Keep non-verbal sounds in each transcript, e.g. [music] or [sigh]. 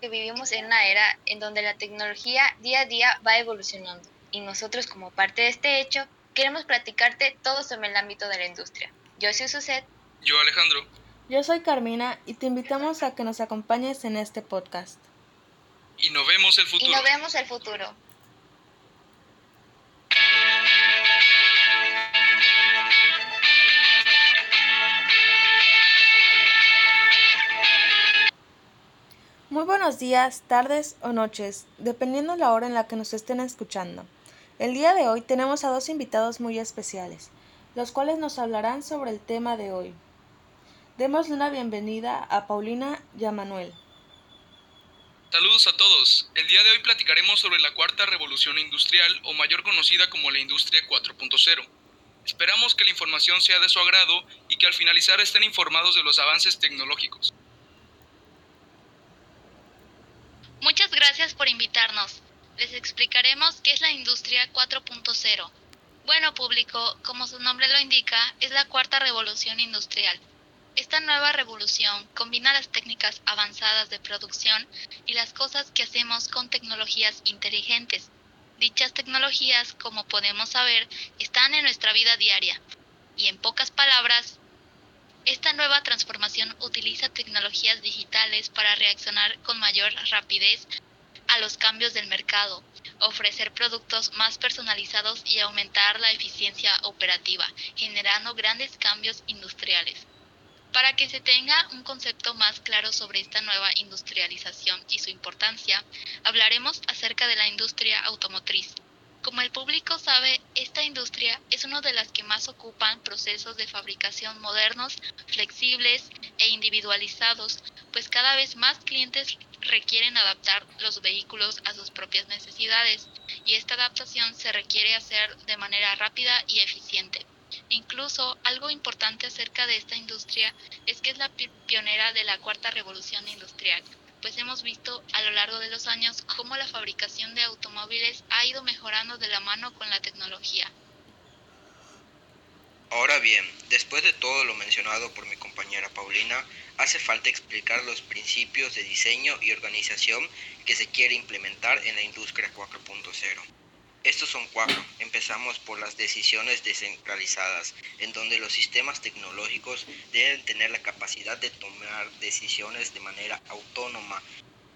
que vivimos en una era en donde la tecnología día a día va evolucionando y nosotros como parte de este hecho queremos platicarte todo sobre el ámbito de la industria. Yo soy Suset. Yo Alejandro. Yo soy Carmina y te invitamos a que nos acompañes en este podcast. Y nos vemos el futuro. Y nos vemos el futuro. Muy buenos días, tardes o noches, dependiendo la hora en la que nos estén escuchando. El día de hoy tenemos a dos invitados muy especiales, los cuales nos hablarán sobre el tema de hoy. Démosle una bienvenida a Paulina y a Manuel. Saludos a todos. El día de hoy platicaremos sobre la cuarta revolución industrial o mayor conocida como la industria 4.0. Esperamos que la información sea de su agrado y que al finalizar estén informados de los avances tecnológicos. Muchas gracias por invitarnos. Les explicaremos qué es la industria 4.0. Bueno, público, como su nombre lo indica, es la cuarta revolución industrial. Esta nueva revolución combina las técnicas avanzadas de producción y las cosas que hacemos con tecnologías inteligentes. Dichas tecnologías, como podemos saber, están en nuestra vida diaria. Y en pocas palabras, esta nueva transformación utiliza tecnologías digitales para reaccionar con mayor rapidez a los cambios del mercado, ofrecer productos más personalizados y aumentar la eficiencia operativa, generando grandes cambios industriales. Para que se tenga un concepto más claro sobre esta nueva industrialización y su importancia, hablaremos acerca de la industria automotriz, como el público sabe, esta industria es una de las que más ocupan procesos de fabricación modernos, flexibles e individualizados, pues cada vez más clientes requieren adaptar los vehículos a sus propias necesidades y esta adaptación se requiere hacer de manera rápida y eficiente. Incluso algo importante acerca de esta industria es que es la pionera de la cuarta revolución industrial, pues hemos visto a lo largo de los años cómo la fabricación de automóviles ha ido mejorando de la mano con la tecnología. Ahora bien, después de todo lo mencionado por mi compañera Paulina, hace falta explicar los principios de diseño y organización que se quiere implementar en la industria 4.0. Estos son cuatro. Empezamos por las decisiones descentralizadas, en donde los sistemas tecnológicos deben tener la capacidad de tomar decisiones de manera autónoma.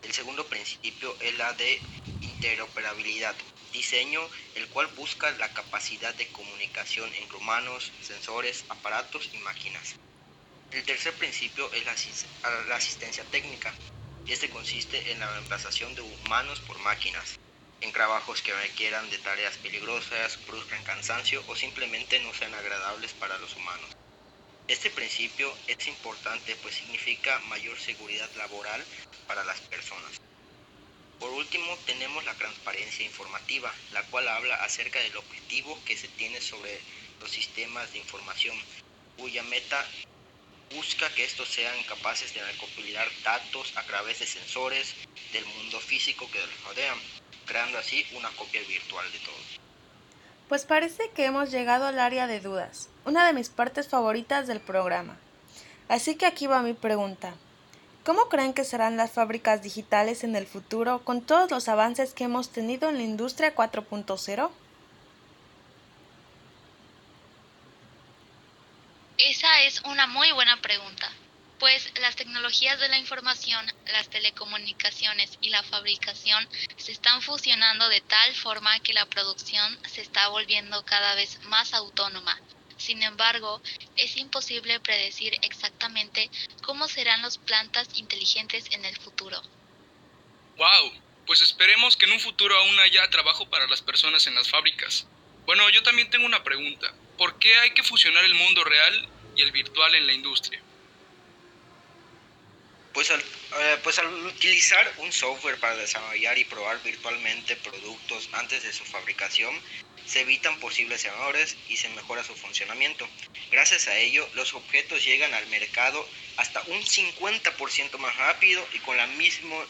El segundo principio es la de interoperabilidad, diseño el cual busca la capacidad de comunicación entre humanos, sensores, aparatos y máquinas. El tercer principio es la, asistencia técnica. Este consiste en la reemplazación de humanos por máquinas en trabajos que requieran de tareas peligrosas, produzcan cansancio o simplemente no sean agradables para los humanos. Este principio es importante pues significa mayor seguridad laboral para las personas. Por último, tenemos la transparencia informativa, la cual habla acerca del objetivo que se tiene sobre los sistemas de información, cuya meta busca que estos sean capaces de recopilar datos a través de sensores del mundo físico que los rodean creando así una copia virtual de todo. Pues parece que hemos llegado al área de dudas, una de mis partes favoritas del programa. Así que aquí va mi pregunta. ¿Cómo creen que serán las fábricas digitales en el futuro con todos los avances que hemos tenido en la industria 4.0? Esa es una muy buena pregunta pues las tecnologías de la información, las telecomunicaciones y la fabricación se están fusionando de tal forma que la producción se está volviendo cada vez más autónoma. Sin embargo, es imposible predecir exactamente cómo serán las plantas inteligentes en el futuro. ¡Wow! Pues esperemos que en un futuro aún haya trabajo para las personas en las fábricas. Bueno, yo también tengo una pregunta. ¿Por qué hay que fusionar el mundo real y el virtual en la industria? Pues al, eh, pues utilizar un software para desarrollar y probar virtualmente productos antes de su fabricación, se evitan posibles errores y se mejora su funcionamiento. Gracias a ello, los objetos llegan al mercado hasta un 50% más rápido y con el mismo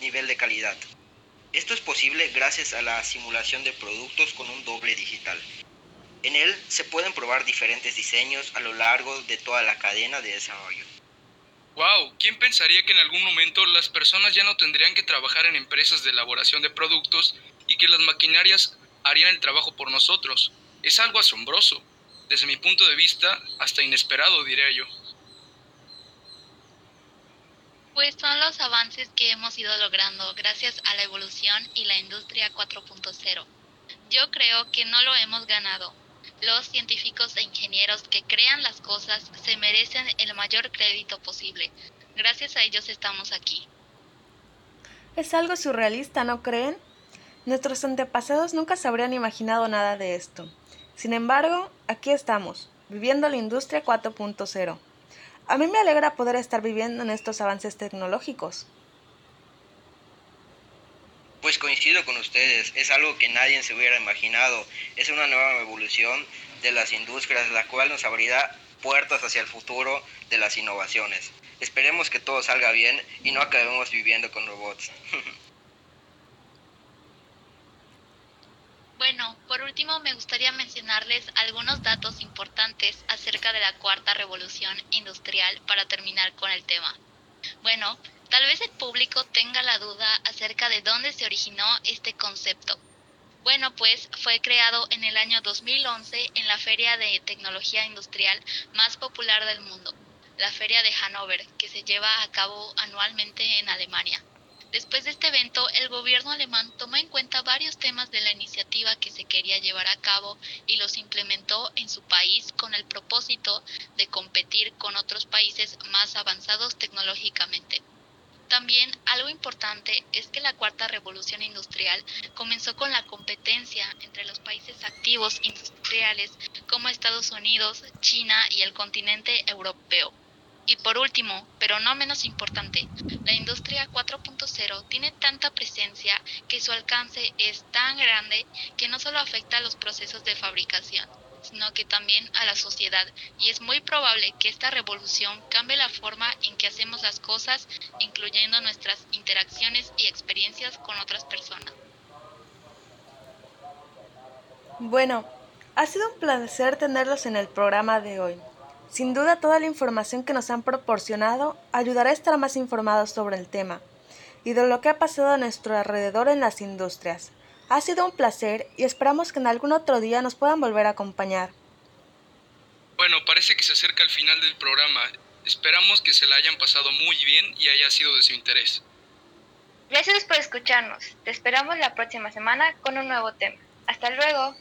nivel de calidad. Esto es posible gracias a la simulación de productos con un doble digital. En él se pueden probar diferentes diseños a lo largo de toda la cadena de desarrollo. Wow, ¿quién pensaría que en algún momento las personas ya no tendrían que trabajar en empresas de elaboración de productos y que las maquinarias harían el trabajo por nosotros? Es algo asombroso, desde mi punto de vista, hasta inesperado, diría yo. Pues son los avances que hemos ido logrando gracias a la evolución y la industria 4.0. Yo creo que no lo hemos ganado, los científicos e ingenieros que crean las cosas se merecen el mayor crédito posible. Gracias a ellos estamos aquí. Es algo surrealista, ¿no creen? Nuestros antepasados nunca se habrían imaginado nada de esto. Sin embargo, aquí estamos, viviendo la industria 4.0. A mí me alegra poder estar viviendo en estos avances tecnológicos. Coincido con ustedes, es algo que nadie se hubiera imaginado. Es una nueva evolución de las industrias, la cual nos abrirá puertas hacia el futuro de las innovaciones. Esperemos que todo salga bien y no acabemos viviendo con robots. [laughs] Bueno, por último me gustaría mencionarles algunos datos importantes acerca de la cuarta revolución industrial para terminar con el tema. Bueno, Tal vez el público tenga la duda acerca de dónde se originó este concepto. Bueno, pues fue creado en el año 2011 en la feria de tecnología industrial más popular del mundo, la Feria de Hannover, que se lleva a cabo anualmente en Alemania. Después de este evento, el gobierno alemán tomó en cuenta varios temas de la iniciativa que se quería llevar a cabo y los implementó en su país con el propósito de competir con otros países más avanzados tecnológicamente. También algo importante es que la cuarta revolución industrial comenzó con la competencia entre los países activos industriales como Estados Unidos, China y el continente europeo. Y por último, pero no menos importante, la industria 4.0 tiene tanta presencia que su alcance es tan grande que no solo afecta a los procesos de fabricación, sino que también a la sociedad y es muy probable que esta revolución cambie la forma en que hacemos las cosas, incluyendo nuestras interacciones y experiencias con otras personas. Bueno, ha sido un placer tenerlos en el programa de hoy. Sin duda toda la información que nos han proporcionado ayudará a estar más informados sobre el tema y de lo que ha pasado a nuestro alrededor en las industrias. Ha sido un placer y esperamos que en algún otro día nos puedan volver a acompañar. Bueno, parece que se acerca el final del programa. Esperamos que se la hayan pasado muy bien y haya sido de su interés. Gracias por escucharnos. Te esperamos la próxima semana con un nuevo tema. Hasta luego.